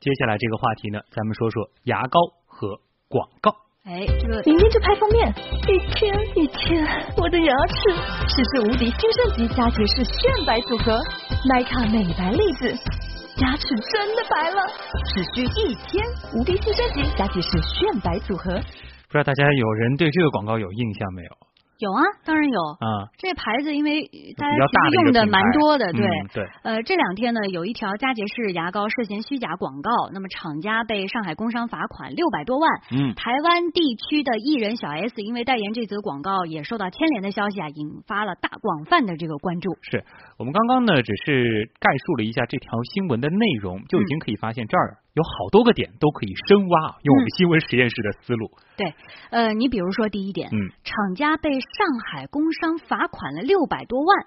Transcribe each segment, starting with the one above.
接下来这个话题呢，咱们说说牙膏和广告。哎，这个明天就拍封面，一天一天，我的牙齿试试无敌新升级佳洁士炫白组合，徕卡美白粒子，牙齿真的白了，只需一天，无敌新升级佳洁士炫白组合。不知道大家有人对这个广告有印象没有？有啊，当然有啊。这牌子因为大家其实用的蛮多的，对对。呃，这两天呢，有一条佳洁士牙膏涉嫌虚假广告，那么厂家被上海工商罚款六百多万。嗯。台湾地区的艺人小 S 因为代言这则广告也受到牵连的消息啊，引发了大广泛的这个关注。是我们刚刚呢，只是概述了一下这条新闻的内容，就已经可以发现这儿。有好多个点都可以深挖，用我们新闻实验室的思路。对，呃，你比如说第一点，嗯，厂家被上海工商罚款了六百多万。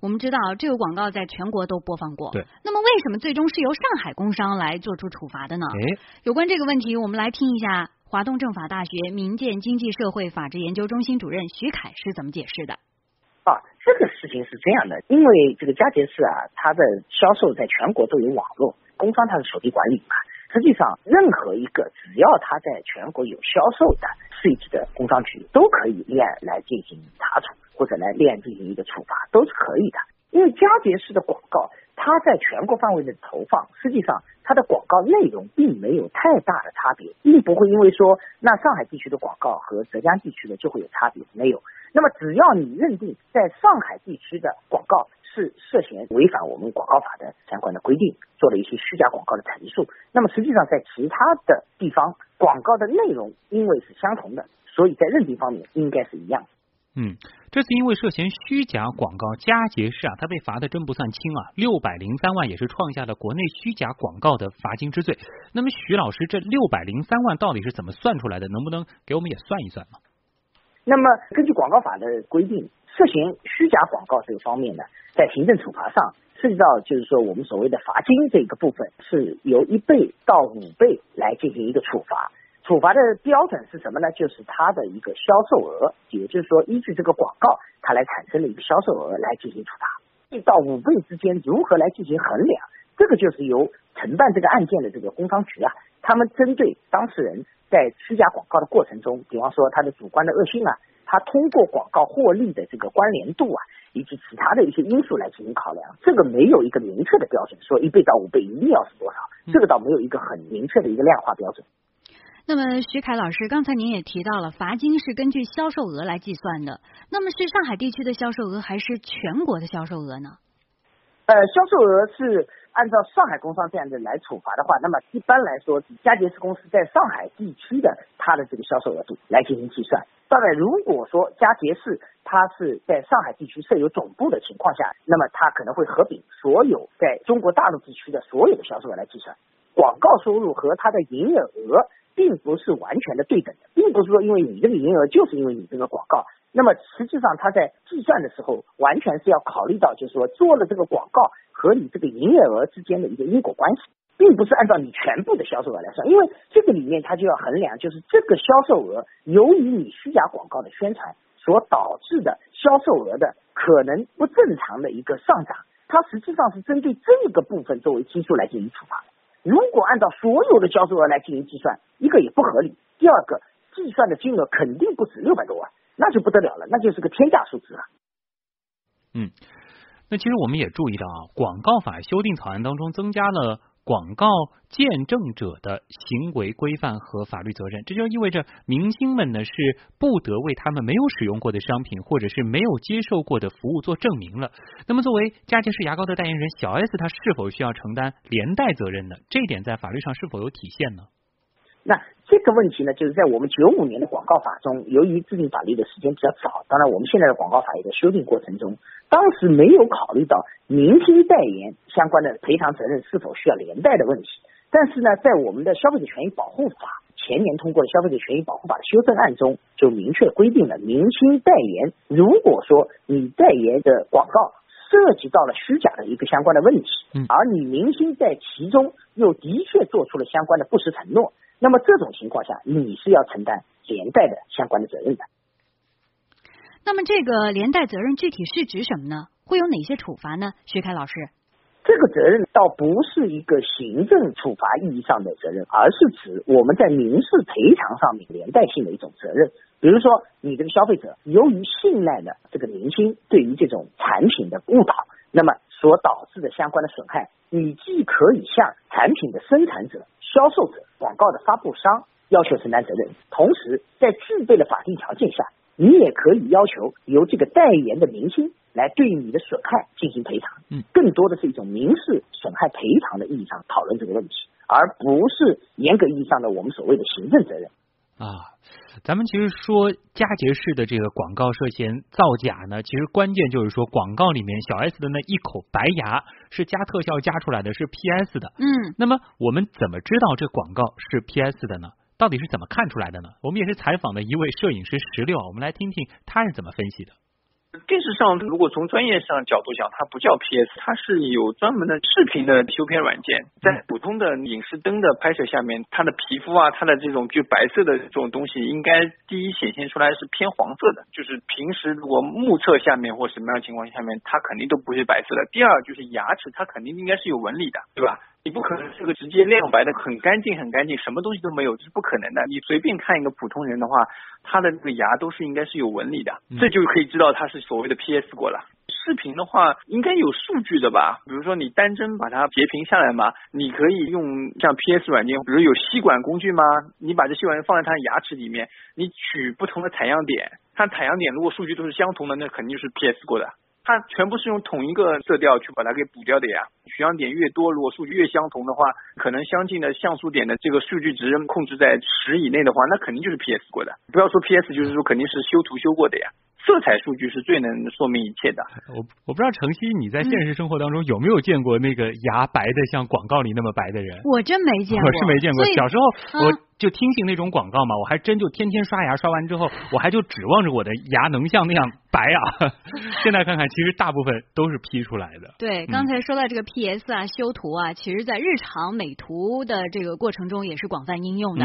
我们知道这个广告在全国都播放过，对。那么为什么最终是由上海工商来做出处罚的呢？哎，有关这个问题，我们来听一下华东政法大学民建经济社会法治研究中心主任徐凯是怎么解释的。啊，这个事情是这样的，因为这个佳洁士啊，它的销售在全国都有网络。工商它是属地管理嘛，实际上任何一个只要它在全国有销售的税级的工商局都可以立案来进行查处，或者来立案进行一个处罚都是可以的。因为佳洁士的广告，它在全国范围内投放，实际上它的广告内容并没有太大的差别，并不会因为说那上海地区的广告和浙江地区的就会有差别，没有。那么只要你认定在上海地区的广告。是涉嫌违反我们广告法的相关的规定，做了一些虚假广告的陈述。那么实际上在其他的地方，广告的内容因为是相同的，所以在认定方面应该是一样。嗯，这次因为涉嫌虚假广告，佳洁士啊，他被罚的真不算轻啊，六百零三万也是创下了国内虚假广告的罚金之最。那么徐老师，这六百零三万到底是怎么算出来的？能不能给我们也算一算呢？那么根据广告法的规定。涉嫌虚假广告这个方面呢，在行政处罚上涉及到就是说我们所谓的罚金这个部分，是由一倍到五倍来进行一个处罚。处罚的标准是什么呢？就是它的一个销售额，也就是说依据这个广告它来产生的一个销售额来进行处罚。一到五倍之间如何来进行衡量？这个就是由承办这个案件的这个工商局啊，他们针对当事人在虚假广告的过程中，比方说他的主观的恶性啊。他通过广告获利的这个关联度啊，以及其他的一些因素来进行考量，这个没有一个明确的标准，说一倍到五倍一定要是多少，这个倒没有一个很明确的一个量化标准。那么徐凯老师，刚才您也提到了，罚金是根据销售额来计算的，那么是上海地区的销售额还是全国的销售额呢？呃，销售额是按照上海工商这样的来处罚的话，那么一般来说，佳洁士公司在上海地区的它的这个销售额度来进行计算。当然，如果说佳洁士它是在上海地区设有总部的情况下，那么它可能会合并所有在中国大陆地区的所有的销售额来计算。广告收入和它的营业额并不是完全的对等的，并不是说因为你这个营业额就是因为你这个广告。那么实际上，他在计算的时候，完全是要考虑到，就是说做了这个广告和你这个营业额之间的一个因果关系，并不是按照你全部的销售额来算，因为这个里面他就要衡量，就是这个销售额由于你虚假广告的宣传所导致的销售额的可能不正常的一个上涨，它实际上是针对这个部分作为基数来进行处罚的。如果按照所有的销售额来进行计算，一个也不合理，第二个计算的金额肯定不止六百多万。那就不得了了，那就是个天价数字啊。嗯，那其实我们也注意到啊，广告法修订草案当中增加了广告见证者的行为规范和法律责任，这就意味着明星们呢是不得为他们没有使用过的商品或者是没有接受过的服务做证明了。那么，作为佳洁士牙膏的代言人小 S，她是否需要承担连带责任呢？这一点在法律上是否有体现呢？那这个问题呢，就是在我们九五年的广告法中，由于制定法律的时间比较早，当然我们现在的广告法也在修订过程中，当时没有考虑到明星代言相关的赔偿责任是否需要连带的问题。但是呢，在我们的消费者权益保护法前年通过的消费者权益保护法的修正案中，就明确规定了明星代言，如果说你代言的广告涉及到了虚假的一个相关的问题，而你明星在其中又的确做出了相关的不实承诺。那么这种情况下，你是要承担连带的相关的责任的。那么这个连带责任具体是指什么呢？会有哪些处罚呢？徐凯老师，这个责任倒不是一个行政处罚意义上的责任，而是指我们在民事赔偿上面连带性的一种责任。比如说，你这个消费者由于信赖了这个明星对于这种产品的误导，那么所导致的相关的损害，你既可以向产品的生产者、销售者、广告的发布商要求承担责任，同时在具备了法定条件下，你也可以要求由这个代言的明星。来对你的损害进行赔偿，嗯，更多的是一种民事损害赔偿的意义上讨论这个问题，而不是严格意义上的我们所谓的行政责任啊。咱们其实说佳洁士的这个广告涉嫌造假呢，其实关键就是说广告里面小 S 的那一口白牙是加特效加出来的，是 PS 的，嗯，那么我们怎么知道这广告是 PS 的呢？到底是怎么看出来的呢？我们也是采访的一位摄影师石榴，我们来听听他是怎么分析的。电视上，如果从专业上角度讲，它不叫 PS，它是有专门的视频的修片软件。在普通的影视灯的拍摄下面，它的皮肤啊，它的这种就白色的这种东西，应该第一显现出来是偏黄色的。就是平时如果目测下面或什么样情况下面，它肯定都不是白色的。第二就是牙齿，它肯定应该是有纹理的，对吧？你不可能是个直接亮白的，很干净很干净，什么东西都没有，这是不可能的。你随便看一个普通人的话，他的那个牙都是应该是有纹理的，这就可以知道他是所谓的 PS 过了。视频的话应该有数据的吧？比如说你单帧把它截屏下来嘛，你可以用像 PS 软件，比如有吸管工具吗？你把这吸管放在他牙齿里面，你取不同的采样点，它采样点如果数据都是相同的，那肯定就是 PS 过的。它全部是用同一个色调去把它给补掉的呀。取样点越多，如果数据越相同的话，可能相近的像素点的这个数据值控制在十以内的话，那肯定就是 PS 过的。不要说 PS，就是说肯定是修图修过的呀。色彩数据是最能说明一切的。我我不知道程曦你在现实生活当中有没有见过那个牙白的像广告里那么白的人？我真没见过，我是没见过。小时候我。就听信那种广告嘛，我还真就天天刷牙，刷完之后我还就指望着我的牙能像那样白啊。现在看看，其实大部分都是 P 出来的。对，刚才说到这个 PS 啊，修图啊，其实在日常美图的这个过程中也是广泛应用的。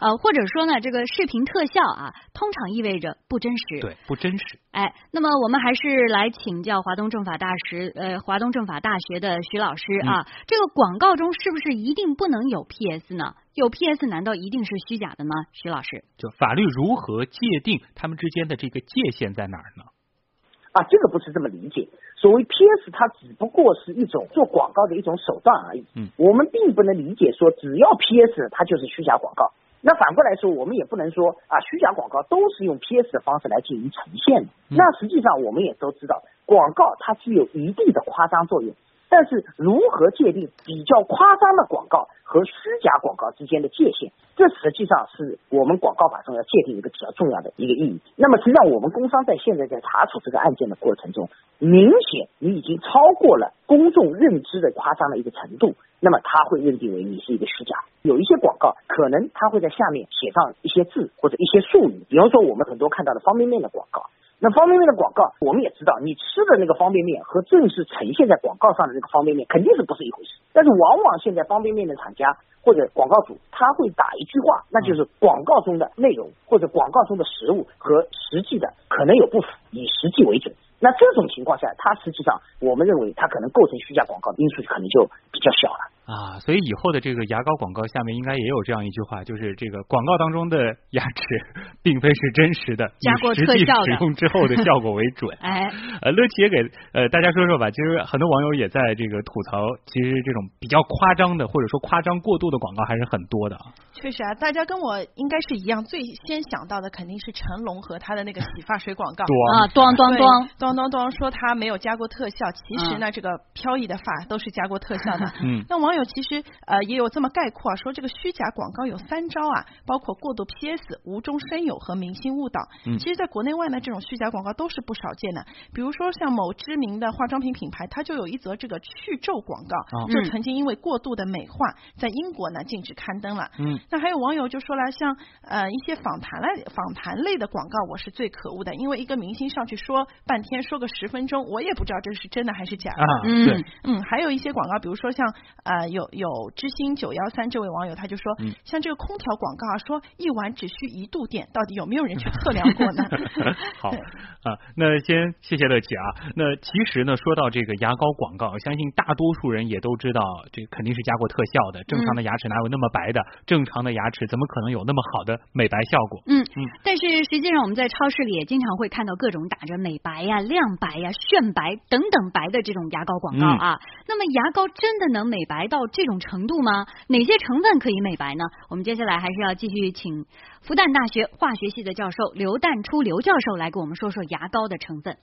呃，或者说呢，这个视频特效啊，通常意味着不真实。对，不真实。哎，那么我们还是来请教华东政法大师，呃，华东政法大学的徐老师啊，这个广告中是不是一定不能有 PS 呢？有 PS 难道一定是虚假的吗？徐老师，就法律如何界定他们之间的这个界限在哪儿呢？啊，这个不是这么理解。所谓 PS，它只不过是一种做广告的一种手段而已。嗯，我们并不能理解说只要 PS 它就是虚假广告。那反过来说，我们也不能说啊虚假广告都是用 PS 的方式来进行呈现的。那实际上我们也都知道，广告它具有一定的夸张作用。但是如何界定比较夸张的广告和虚假广告之间的界限，这实际上是我们广告法中要界定一个比较重要的一个意义。那么实际上我们工商在现在在查处这个案件的过程中，明显你已经超过了公众认知的夸张的一个程度，那么他会认定为你是一个虚假。有一些广告可能他会在下面写上一些字或者一些术语，比方说我们很多看到的方便面的广告。那方便面的广告，我们也知道，你吃的那个方便面和正式呈现在广告上的那个方便面肯定是不是一回事。但是往往现在方便面的厂家或者广告主，他会打一句话，那就是广告中的内容或者广告中的食物和实际的可能有不符，以实际为准。那这种情况下，它实际上我们认为它可能构成虚假广告的因素可能就比较小了。啊，所以以后的这个牙膏广告下面应该也有这样一句话，就是这个广告当中的牙齿并非是真实的，加过特效的，使用之后的效果为准。哎，呃，乐奇也给呃大家说说吧。其实很多网友也在这个吐槽，其实这种比较夸张的或者说夸张过度的广告还是很多的。确实啊，大家跟我应该是一样，最先想到的肯定是成龙和他的那个洗发水广告 啊，咣咣咣咣咣咣，说他没有加过特效，其实呢，这个飘逸的发都是加过特效的。嗯，那网友其实呃也有这么概括啊，说这个虚假广告有三招啊，包括过度 PS、无中生有和明星误导。嗯，其实，在国内外呢，这种虚假广告都是不少见的。比如说，像某知名的化妆品品牌，它就有一则这个去皱广告，就曾经因为过度的美化，在英国呢禁止刊登了。嗯，那还有网友就说了，像呃一些访谈类访谈类的广告，我是最可恶的，因为一个明星上去说半天，说个十分钟，我也不知道这是真的还是假的。嗯，嗯，还有一些广告，比如说像呃呃，有有知心九幺三这位网友他就说，像这个空调广告啊，说一晚只需一度电，到底有没有人去测量过呢？好啊，那先谢谢乐琪啊。那其实呢，说到这个牙膏广告，相信大多数人也都知道，这肯定是加过特效的。正常的牙齿哪有那么白的？正常的牙齿怎么可能有那么好的美白效果？嗯嗯。但是实际上我们在超市里也经常会看到各种打着美白呀、亮白呀、炫白等等白的这种牙膏广告啊。那么牙膏真的能美白到这种程度吗？哪些成分可以美白呢？我们接下来还是要继续请复旦大学化学系的教授刘淡初刘教授来给我们说说牙膏的成分。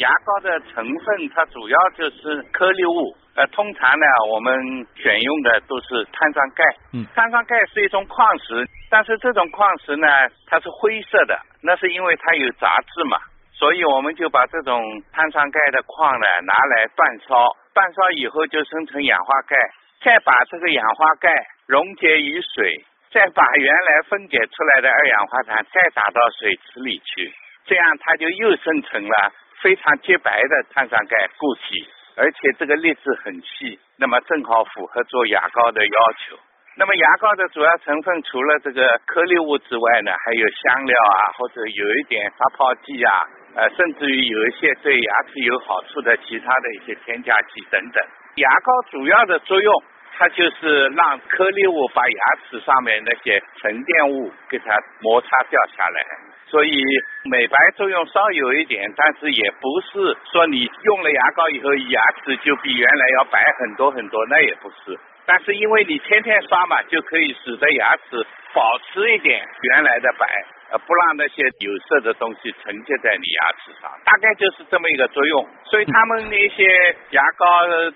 牙膏的成分它主要就是颗粒物，呃，通常呢我们选用的都是碳酸钙。嗯，碳酸钙是一种矿石，但是这种矿石呢它是灰色的，那是因为它有杂质嘛，所以我们就把这种碳酸钙的矿呢拿来煅烧，煅烧以后就生成氧化钙，再把这个氧化钙溶解于水，再把原来分解出来的二氧化碳再打到水池里去，这样它就又生成了。非常洁白的碳酸钙固体，而且这个粒子很细，那么正好符合做牙膏的要求。那么牙膏的主要成分除了这个颗粒物之外呢，还有香料啊，或者有一点发泡剂啊，呃，甚至于有一些对牙齿有好处的其他的一些添加剂等等。牙膏主要的作用，它就是让颗粒物把牙齿上面那些沉淀物给它摩擦掉下来。所以美白作用稍有一点，但是也不是说你用了牙膏以后牙齿就比原来要白很多很多，那也不是。但是因为你天天刷嘛，就可以使得牙齿保持一点原来的白。呃，不让那些有色的东西沉积在你牙齿上，大概就是这么一个作用。所以他们那些牙膏，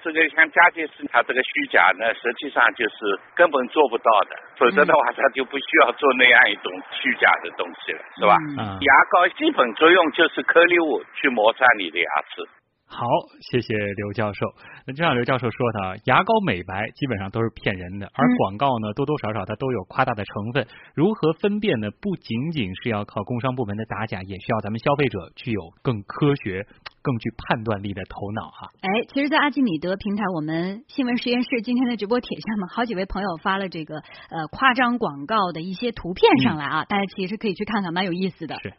这个像佳洁士，它这个虚假呢，实际上就是根本做不到的。否则的话，它就不需要做那样一种虚假的东西了，是吧？牙膏基本作用就是颗粒物去摩擦你的牙齿。好，谢谢刘教授。那就像刘教授说的，牙膏美白基本上都是骗人的，而广告呢，多多少少它都有夸大的成分。如何分辨呢？不仅仅是要靠工商部门的打假，也需要咱们消费者具有更科学、更具判断力的头脑哈。哎，其实，在阿基米德平台，我们新闻实验室今天的直播帖下嘛，好几位朋友发了这个呃夸张广告的一些图片上来啊，大家其实可以去看看，蛮有意思的。是。